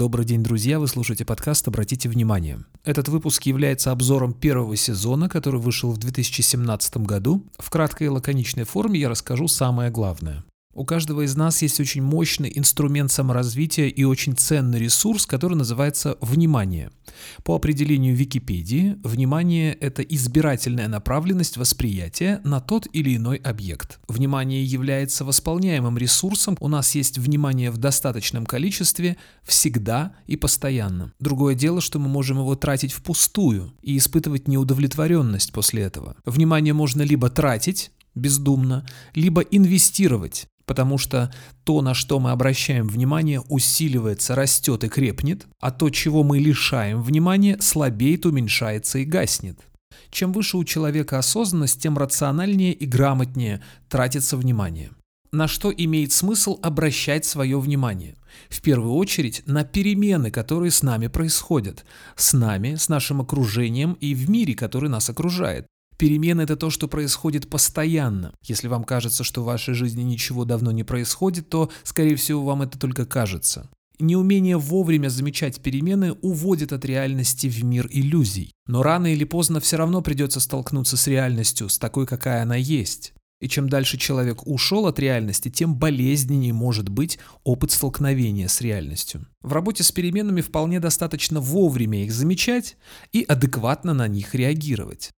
Добрый день, друзья! Вы слушаете подкаст «Обратите внимание». Этот выпуск является обзором первого сезона, который вышел в 2017 году. В краткой и лаконичной форме я расскажу самое главное. У каждого из нас есть очень мощный инструмент саморазвития и очень ценный ресурс, который называется внимание. По определению Википедии, внимание – это избирательная направленность восприятия на тот или иной объект. Внимание является восполняемым ресурсом, у нас есть внимание в достаточном количестве всегда и постоянно. Другое дело, что мы можем его тратить впустую и испытывать неудовлетворенность после этого. Внимание можно либо тратить, бездумно, либо инвестировать, потому что то, на что мы обращаем внимание, усиливается, растет и крепнет, а то, чего мы лишаем внимания, слабеет, уменьшается и гаснет. Чем выше у человека осознанность, тем рациональнее и грамотнее тратится внимание. На что имеет смысл обращать свое внимание? В первую очередь на перемены, которые с нами происходят, с нами, с нашим окружением и в мире, который нас окружает. Перемены – это то, что происходит постоянно. Если вам кажется, что в вашей жизни ничего давно не происходит, то, скорее всего, вам это только кажется. Неумение вовремя замечать перемены уводит от реальности в мир иллюзий. Но рано или поздно все равно придется столкнуться с реальностью, с такой, какая она есть. И чем дальше человек ушел от реальности, тем болезненнее может быть опыт столкновения с реальностью. В работе с переменами вполне достаточно вовремя их замечать и адекватно на них реагировать.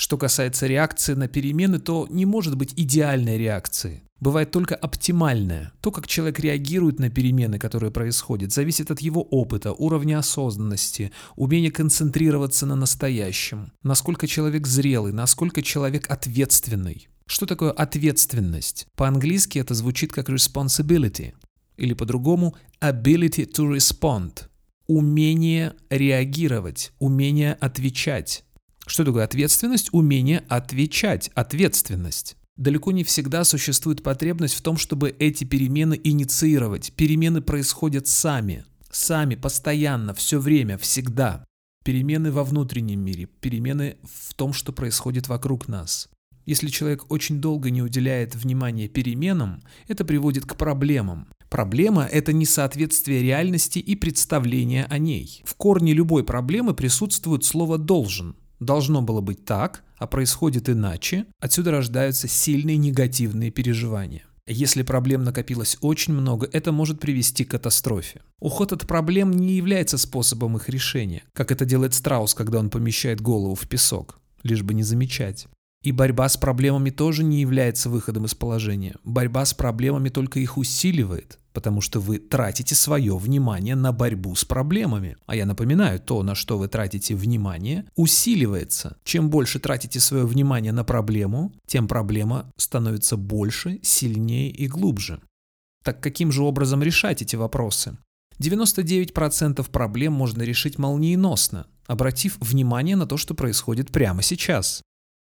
Что касается реакции на перемены, то не может быть идеальной реакции. Бывает только оптимальная. То, как человек реагирует на перемены, которые происходят, зависит от его опыта, уровня осознанности, умения концентрироваться на настоящем, насколько человек зрелый, насколько человек ответственный. Что такое ответственность? По-английски это звучит как responsibility, или по-другому ability to respond. Умение реагировать, умение отвечать. Что такое ответственность? Умение отвечать. Ответственность. Далеко не всегда существует потребность в том, чтобы эти перемены инициировать. Перемены происходят сами. Сами, постоянно, все время, всегда. Перемены во внутреннем мире, перемены в том, что происходит вокруг нас. Если человек очень долго не уделяет внимания переменам, это приводит к проблемам. Проблема – это несоответствие реальности и представления о ней. В корне любой проблемы присутствует слово «должен» должно было быть так, а происходит иначе, отсюда рождаются сильные негативные переживания. Если проблем накопилось очень много, это может привести к катастрофе. Уход от проблем не является способом их решения, как это делает страус, когда он помещает голову в песок, лишь бы не замечать. И борьба с проблемами тоже не является выходом из положения. Борьба с проблемами только их усиливает, потому что вы тратите свое внимание на борьбу с проблемами. А я напоминаю, то, на что вы тратите внимание, усиливается. Чем больше тратите свое внимание на проблему, тем проблема становится больше, сильнее и глубже. Так каким же образом решать эти вопросы? 99% проблем можно решить молниеносно, обратив внимание на то, что происходит прямо сейчас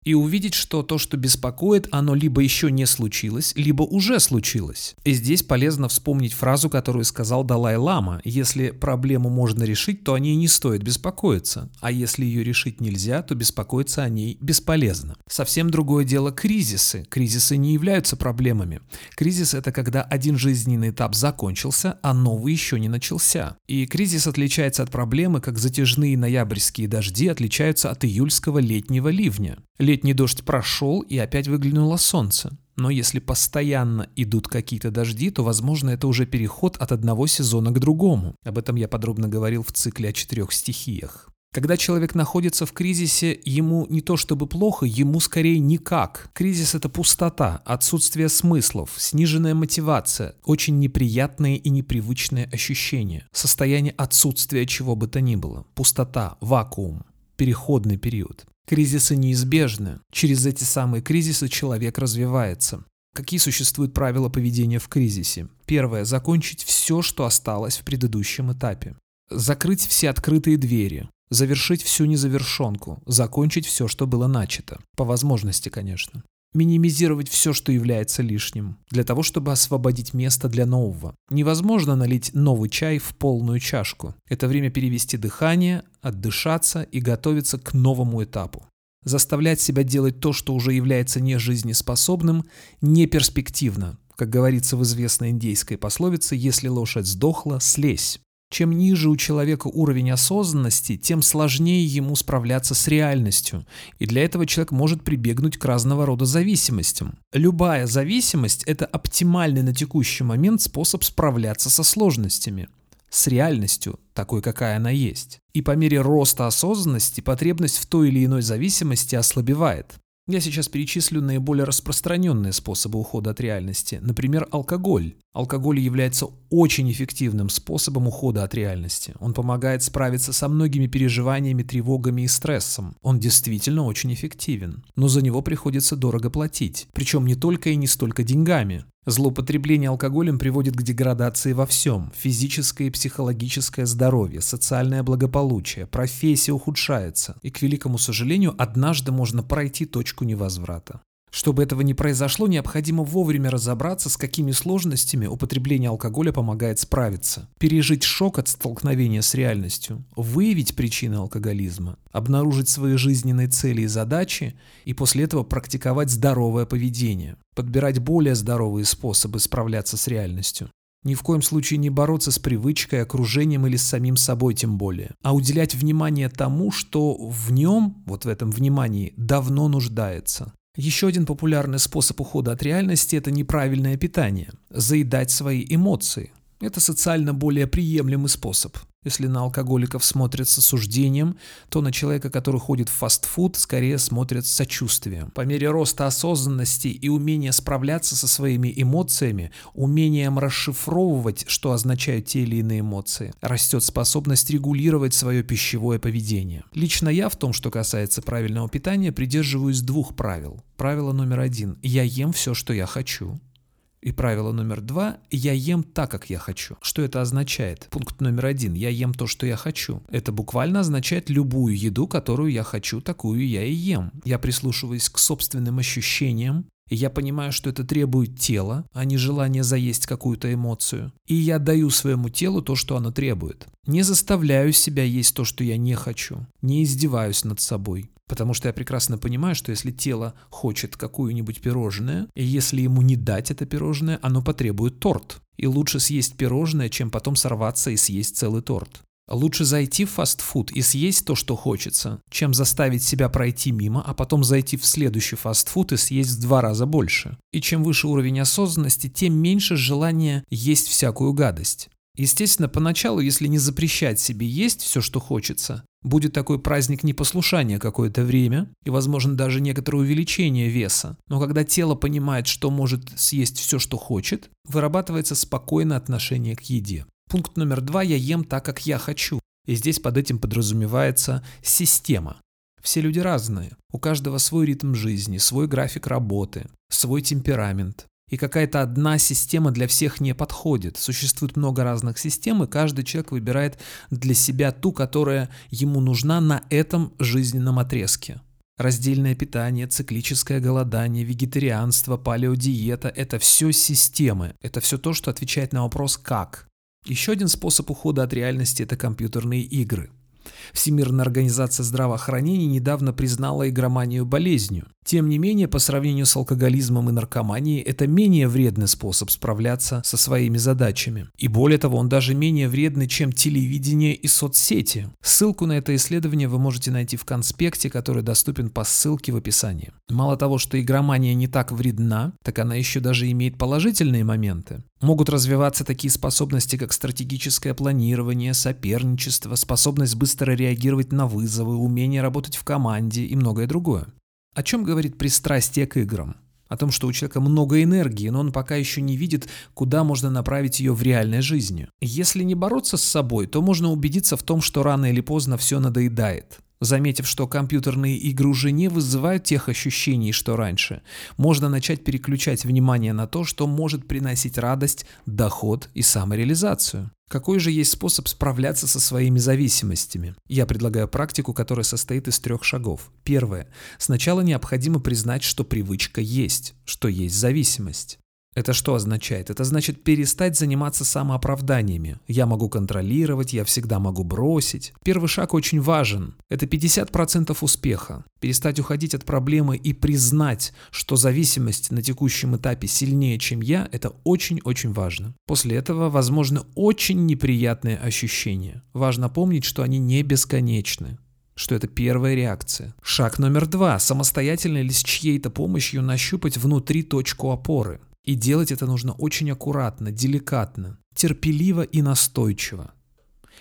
и увидеть, что то, что беспокоит, оно либо еще не случилось, либо уже случилось. И здесь полезно вспомнить фразу, которую сказал Далай-Лама. Если проблему можно решить, то о ней не стоит беспокоиться, а если ее решить нельзя, то беспокоиться о ней бесполезно. Совсем другое дело кризисы. Кризисы не являются проблемами. Кризис – это когда один жизненный этап закончился, а новый еще не начался. И кризис отличается от проблемы, как затяжные ноябрьские дожди отличаются от июльского летнего ливня. Летний дождь прошел, и опять выглянуло солнце. Но если постоянно идут какие-то дожди, то, возможно, это уже переход от одного сезона к другому. Об этом я подробно говорил в цикле о четырех стихиях. Когда человек находится в кризисе, ему не то чтобы плохо, ему скорее никак. Кризис – это пустота, отсутствие смыслов, сниженная мотивация, очень неприятные и непривычные ощущения, состояние отсутствия чего бы то ни было, пустота, вакуум, переходный период. Кризисы неизбежны. Через эти самые кризисы человек развивается. Какие существуют правила поведения в кризисе? Первое. Закончить все, что осталось в предыдущем этапе. Закрыть все открытые двери. Завершить всю незавершенку. Закончить все, что было начато. По возможности, конечно минимизировать все, что является лишним, для того, чтобы освободить место для нового. Невозможно налить новый чай в полную чашку. Это время перевести дыхание, отдышаться и готовиться к новому этапу. Заставлять себя делать то, что уже является нежизнеспособным, не перспективно. Как говорится в известной индейской пословице, если лошадь сдохла, слезь. Чем ниже у человека уровень осознанности, тем сложнее ему справляться с реальностью, и для этого человек может прибегнуть к разного рода зависимостям. Любая зависимость – это оптимальный на текущий момент способ справляться со сложностями с реальностью, такой, какая она есть. И по мере роста осознанности потребность в той или иной зависимости ослабевает. Я сейчас перечислю наиболее распространенные способы ухода от реальности. Например, алкоголь. Алкоголь является очень эффективным способом ухода от реальности. Он помогает справиться со многими переживаниями, тревогами и стрессом. Он действительно очень эффективен. Но за него приходится дорого платить. Причем не только и не столько деньгами. Злоупотребление алкоголем приводит к деградации во всем. Физическое и психологическое здоровье, социальное благополучие, профессия ухудшается. И, к великому сожалению, однажды можно пройти точку невозврата. Чтобы этого не произошло, необходимо вовремя разобраться, с какими сложностями употребление алкоголя помогает справиться, пережить шок от столкновения с реальностью, выявить причины алкоголизма, обнаружить свои жизненные цели и задачи и после этого практиковать здоровое поведение, подбирать более здоровые способы справляться с реальностью. Ни в коем случае не бороться с привычкой, окружением или с самим собой тем более, а уделять внимание тому, что в нем, вот в этом внимании, давно нуждается. Еще один популярный способ ухода от реальности – это неправильное питание. Заедать свои эмоции. Это социально более приемлемый способ. Если на алкоголиков смотрят с осуждением, то на человека, который ходит в фастфуд, скорее смотрят с сочувствием. По мере роста осознанности и умения справляться со своими эмоциями, умением расшифровывать, что означают те или иные эмоции, растет способность регулировать свое пищевое поведение. Лично я в том, что касается правильного питания, придерживаюсь двух правил. Правило номер один – я ем все, что я хочу. И правило номер два – я ем так, как я хочу. Что это означает? Пункт номер один – я ем то, что я хочу. Это буквально означает любую еду, которую я хочу, такую я и ем. Я прислушиваюсь к собственным ощущениям, и я понимаю, что это требует тела, а не желание заесть какую-то эмоцию. И я даю своему телу то, что оно требует. Не заставляю себя есть то, что я не хочу. Не издеваюсь над собой. Потому что я прекрасно понимаю, что если тело хочет какую-нибудь пирожное, и если ему не дать это пирожное, оно потребует торт. И лучше съесть пирожное, чем потом сорваться и съесть целый торт. Лучше зайти в фастфуд и съесть то, что хочется, чем заставить себя пройти мимо, а потом зайти в следующий фастфуд и съесть в два раза больше. И чем выше уровень осознанности, тем меньше желания есть всякую гадость. Естественно, поначалу, если не запрещать себе есть все, что хочется, будет такой праздник непослушания какое-то время и, возможно, даже некоторое увеличение веса. Но когда тело понимает, что может съесть все, что хочет, вырабатывается спокойное отношение к еде. Пункт номер два – я ем так, как я хочу. И здесь под этим подразумевается система. Все люди разные, у каждого свой ритм жизни, свой график работы, свой темперамент, и какая-то одна система для всех не подходит. Существует много разных систем, и каждый человек выбирает для себя ту, которая ему нужна на этом жизненном отрезке. Раздельное питание, циклическое голодание, вегетарианство, палеодиета – это все системы. Это все то, что отвечает на вопрос «как?». Еще один способ ухода от реальности – это компьютерные игры – Всемирная организация здравоохранения недавно признала игроманию болезнью. Тем не менее, по сравнению с алкоголизмом и наркоманией, это менее вредный способ справляться со своими задачами. И более того, он даже менее вредный, чем телевидение и соцсети. Ссылку на это исследование вы можете найти в конспекте, который доступен по ссылке в описании. Мало того, что игромания не так вредна, так она еще даже имеет положительные моменты. Могут развиваться такие способности, как стратегическое планирование, соперничество, способность быстро реагировать на вызовы, умение работать в команде и многое другое. О чем говорит пристрастие к играм? О том, что у человека много энергии, но он пока еще не видит, куда можно направить ее в реальной жизни. Если не бороться с собой, то можно убедиться в том, что рано или поздно все надоедает. Заметив, что компьютерные игры уже не вызывают тех ощущений, что раньше, можно начать переключать внимание на то, что может приносить радость, доход и самореализацию. Какой же есть способ справляться со своими зависимостями? Я предлагаю практику, которая состоит из трех шагов. Первое. Сначала необходимо признать, что привычка есть, что есть зависимость. Это что означает? Это значит перестать заниматься самооправданиями. Я могу контролировать, я всегда могу бросить. Первый шаг очень важен. Это 50% успеха. Перестать уходить от проблемы и признать, что зависимость на текущем этапе сильнее, чем я, это очень-очень важно. После этого возможны очень неприятные ощущения. Важно помнить, что они не бесконечны что это первая реакция. Шаг номер два. Самостоятельно или с чьей-то помощью нащупать внутри точку опоры. И делать это нужно очень аккуратно, деликатно, терпеливо и настойчиво.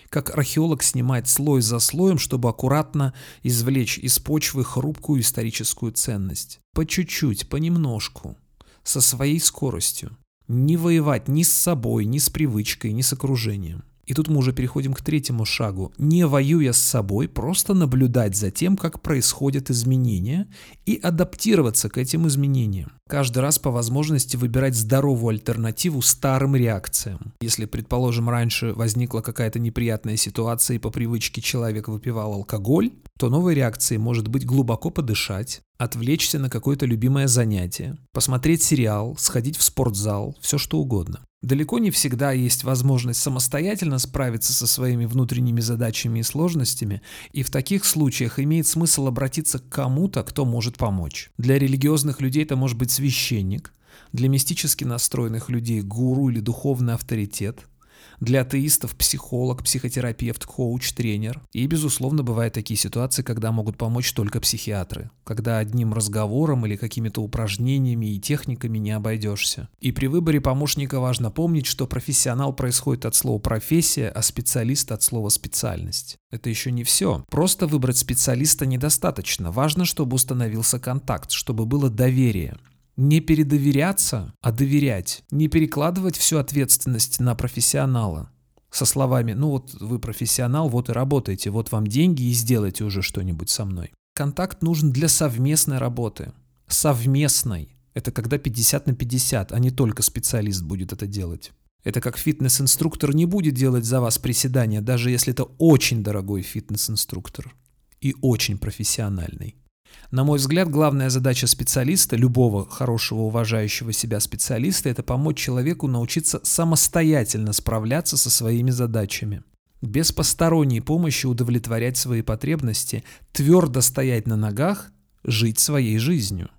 Как археолог снимает слой за слоем, чтобы аккуратно извлечь из почвы хрупкую историческую ценность. По чуть-чуть, понемножку, со своей скоростью. Не воевать ни с собой, ни с привычкой, ни с окружением. И тут мы уже переходим к третьему шагу. Не воюя с собой, просто наблюдать за тем, как происходят изменения и адаптироваться к этим изменениям. Каждый раз по возможности выбирать здоровую альтернативу старым реакциям. Если, предположим, раньше возникла какая-то неприятная ситуация и по привычке человек выпивал алкоголь, то новой реакцией может быть глубоко подышать, отвлечься на какое-то любимое занятие, посмотреть сериал, сходить в спортзал, все что угодно. Далеко не всегда есть возможность самостоятельно справиться со своими внутренними задачами и сложностями, и в таких случаях имеет смысл обратиться к кому-то, кто может помочь. Для религиозных людей это может быть священник, для мистически настроенных людей гуру или духовный авторитет, для атеистов психолог, психотерапевт, коуч, тренер. И, безусловно, бывают такие ситуации, когда могут помочь только психиатры, когда одним разговором или какими-то упражнениями и техниками не обойдешься. И при выборе помощника важно помнить, что профессионал происходит от слова профессия, а специалист от слова специальность. Это еще не все. Просто выбрать специалиста недостаточно. Важно, чтобы установился контакт, чтобы было доверие. Не передоверяться, а доверять. Не перекладывать всю ответственность на профессионала. Со словами «ну вот вы профессионал, вот и работаете, вот вам деньги и сделайте уже что-нибудь со мной». Контакт нужен для совместной работы. Совместной. Это когда 50 на 50, а не только специалист будет это делать. Это как фитнес-инструктор не будет делать за вас приседания, даже если это очень дорогой фитнес-инструктор и очень профессиональный. На мой взгляд, главная задача специалиста, любого хорошего, уважающего себя специалиста, это помочь человеку научиться самостоятельно справляться со своими задачами. Без посторонней помощи удовлетворять свои потребности, твердо стоять на ногах, жить своей жизнью.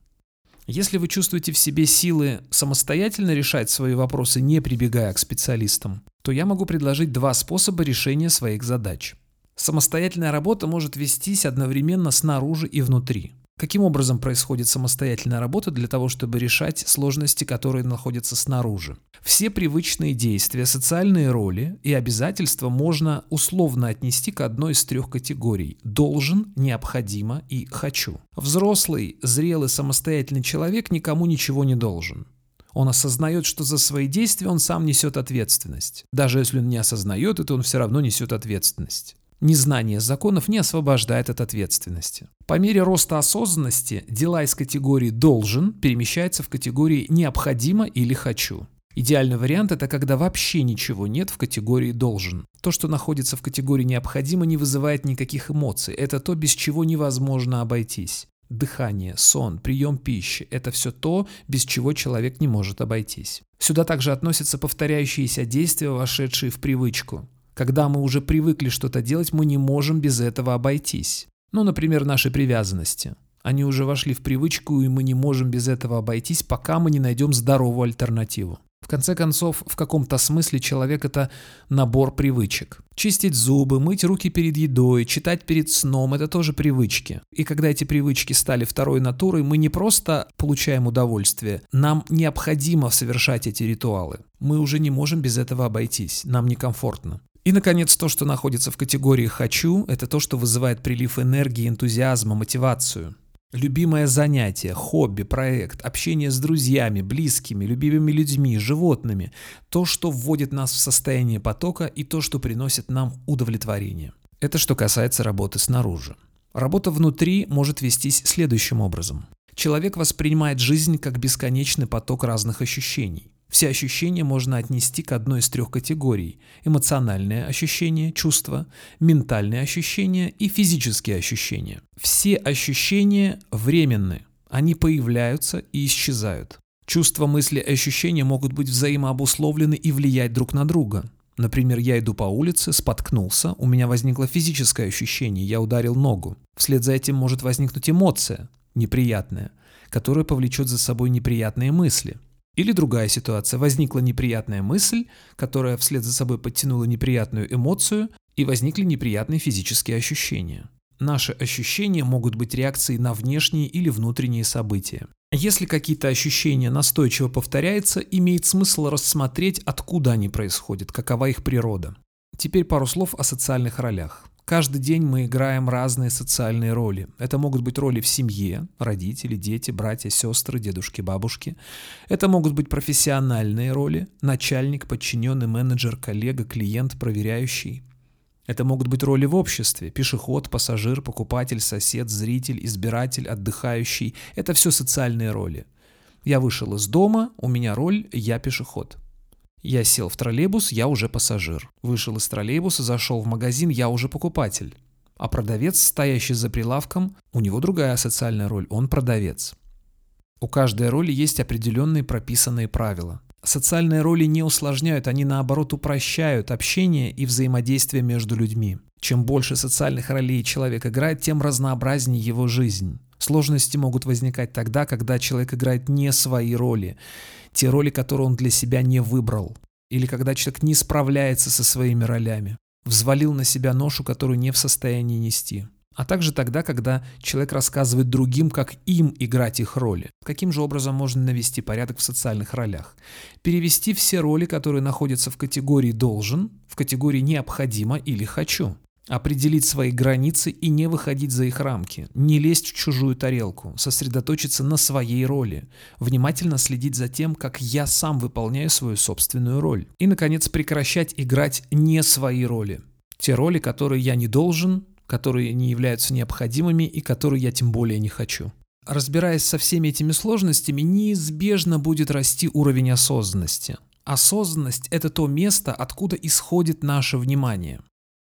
Если вы чувствуете в себе силы самостоятельно решать свои вопросы, не прибегая к специалистам, то я могу предложить два способа решения своих задач. Самостоятельная работа может вестись одновременно снаружи и внутри. Каким образом происходит самостоятельная работа для того, чтобы решать сложности, которые находятся снаружи? Все привычные действия, социальные роли и обязательства можно условно отнести к одной из трех категорий – должен, необходимо и хочу. Взрослый, зрелый, самостоятельный человек никому ничего не должен. Он осознает, что за свои действия он сам несет ответственность. Даже если он не осознает это, он все равно несет ответственность. Незнание законов не освобождает от ответственности. По мере роста осознанности дела из категории «должен» перемещаются в категории «необходимо» или «хочу». Идеальный вариант – это когда вообще ничего нет в категории «должен». То, что находится в категории «необходимо», не вызывает никаких эмоций. Это то, без чего невозможно обойтись. Дыхание, сон, прием пищи – это все то, без чего человек не может обойтись. Сюда также относятся повторяющиеся действия, вошедшие в привычку. Когда мы уже привыкли что-то делать, мы не можем без этого обойтись. Ну, например, наши привязанности. Они уже вошли в привычку, и мы не можем без этого обойтись, пока мы не найдем здоровую альтернативу. В конце концов, в каком-то смысле человек – это набор привычек. Чистить зубы, мыть руки перед едой, читать перед сном – это тоже привычки. И когда эти привычки стали второй натурой, мы не просто получаем удовольствие, нам необходимо совершать эти ритуалы. Мы уже не можем без этого обойтись, нам некомфортно. И, наконец, то, что находится в категории «хочу», это то, что вызывает прилив энергии, энтузиазма, мотивацию. Любимое занятие, хобби, проект, общение с друзьями, близкими, любимыми людьми, животными. То, что вводит нас в состояние потока и то, что приносит нам удовлетворение. Это что касается работы снаружи. Работа внутри может вестись следующим образом. Человек воспринимает жизнь как бесконечный поток разных ощущений. Все ощущения можно отнести к одной из трех категорий – эмоциональные ощущения, чувства, ментальные ощущения и физические ощущения. Все ощущения временны, они появляются и исчезают. Чувства, мысли и ощущения могут быть взаимообусловлены и влиять друг на друга. Например, я иду по улице, споткнулся, у меня возникло физическое ощущение, я ударил ногу. Вслед за этим может возникнуть эмоция, неприятная, которая повлечет за собой неприятные мысли. Или другая ситуация. Возникла неприятная мысль, которая вслед за собой подтянула неприятную эмоцию, и возникли неприятные физические ощущения. Наши ощущения могут быть реакцией на внешние или внутренние события. Если какие-то ощущения настойчиво повторяются, имеет смысл рассмотреть, откуда они происходят, какова их природа. Теперь пару слов о социальных ролях. Каждый день мы играем разные социальные роли. Это могут быть роли в семье, родители, дети, братья, сестры, дедушки, бабушки. Это могут быть профессиональные роли, начальник, подчиненный, менеджер, коллега, клиент, проверяющий. Это могут быть роли в обществе – пешеход, пассажир, покупатель, сосед, зритель, избиратель, отдыхающий. Это все социальные роли. Я вышел из дома, у меня роль «я пешеход». Я сел в троллейбус, я уже пассажир. Вышел из троллейбуса, зашел в магазин, я уже покупатель. А продавец, стоящий за прилавком, у него другая социальная роль, он продавец. У каждой роли есть определенные прописанные правила. Социальные роли не усложняют, они наоборот упрощают общение и взаимодействие между людьми. Чем больше социальных ролей человек играет, тем разнообразнее его жизнь. Сложности могут возникать тогда, когда человек играет не свои роли, те роли, которые он для себя не выбрал, или когда человек не справляется со своими ролями, взвалил на себя ношу, которую не в состоянии нести а также тогда, когда человек рассказывает другим, как им играть их роли. Каким же образом можно навести порядок в социальных ролях? Перевести все роли, которые находятся в категории «должен», в категории «необходимо» или «хочу». Определить свои границы и не выходить за их рамки, не лезть в чужую тарелку, сосредоточиться на своей роли, внимательно следить за тем, как я сам выполняю свою собственную роль. И, наконец, прекращать играть не свои роли. Те роли, которые я не должен, которые не являются необходимыми и которые я тем более не хочу. Разбираясь со всеми этими сложностями, неизбежно будет расти уровень осознанности. Осознанность – это то место, откуда исходит наше внимание.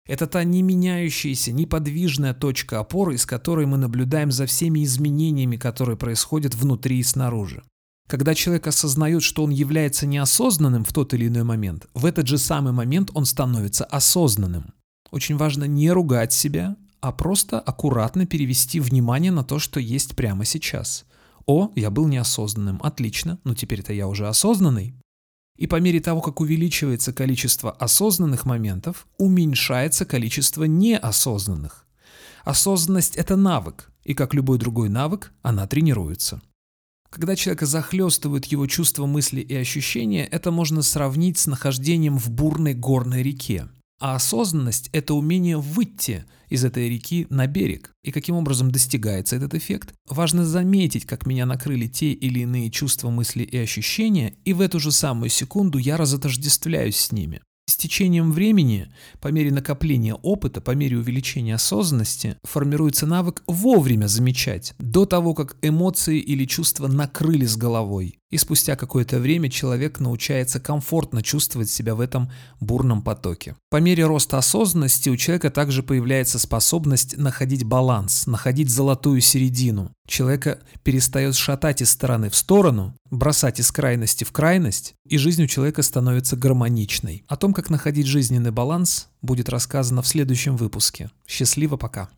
Это та не меняющаяся, неподвижная точка опоры, из которой мы наблюдаем за всеми изменениями, которые происходят внутри и снаружи. Когда человек осознает, что он является неосознанным в тот или иной момент, в этот же самый момент он становится осознанным. Очень важно не ругать себя, а просто аккуратно перевести внимание на то, что есть прямо сейчас. О, я был неосознанным, отлично, но теперь-то я уже осознанный. И по мере того, как увеличивается количество осознанных моментов, уменьшается количество неосознанных. Осознанность – это навык, и как любой другой навык, она тренируется. Когда человека захлестывают его чувства, мысли и ощущения, это можно сравнить с нахождением в бурной горной реке. А осознанность – это умение выйти из этой реки на берег. И каким образом достигается этот эффект? Важно заметить, как меня накрыли те или иные чувства, мысли и ощущения, и в эту же самую секунду я разотождествляюсь с ними. С течением времени, по мере накопления опыта, по мере увеличения осознанности, формируется навык вовремя замечать, до того, как эмоции или чувства накрыли с головой. И спустя какое-то время человек научается комфортно чувствовать себя в этом бурном потоке. По мере роста осознанности у человека также появляется способность находить баланс, находить золотую середину. Человека перестает шатать из стороны в сторону, бросать из крайности в крайность, и жизнь у человека становится гармоничной. О том, как находить жизненный баланс, будет рассказано в следующем выпуске. Счастливо пока!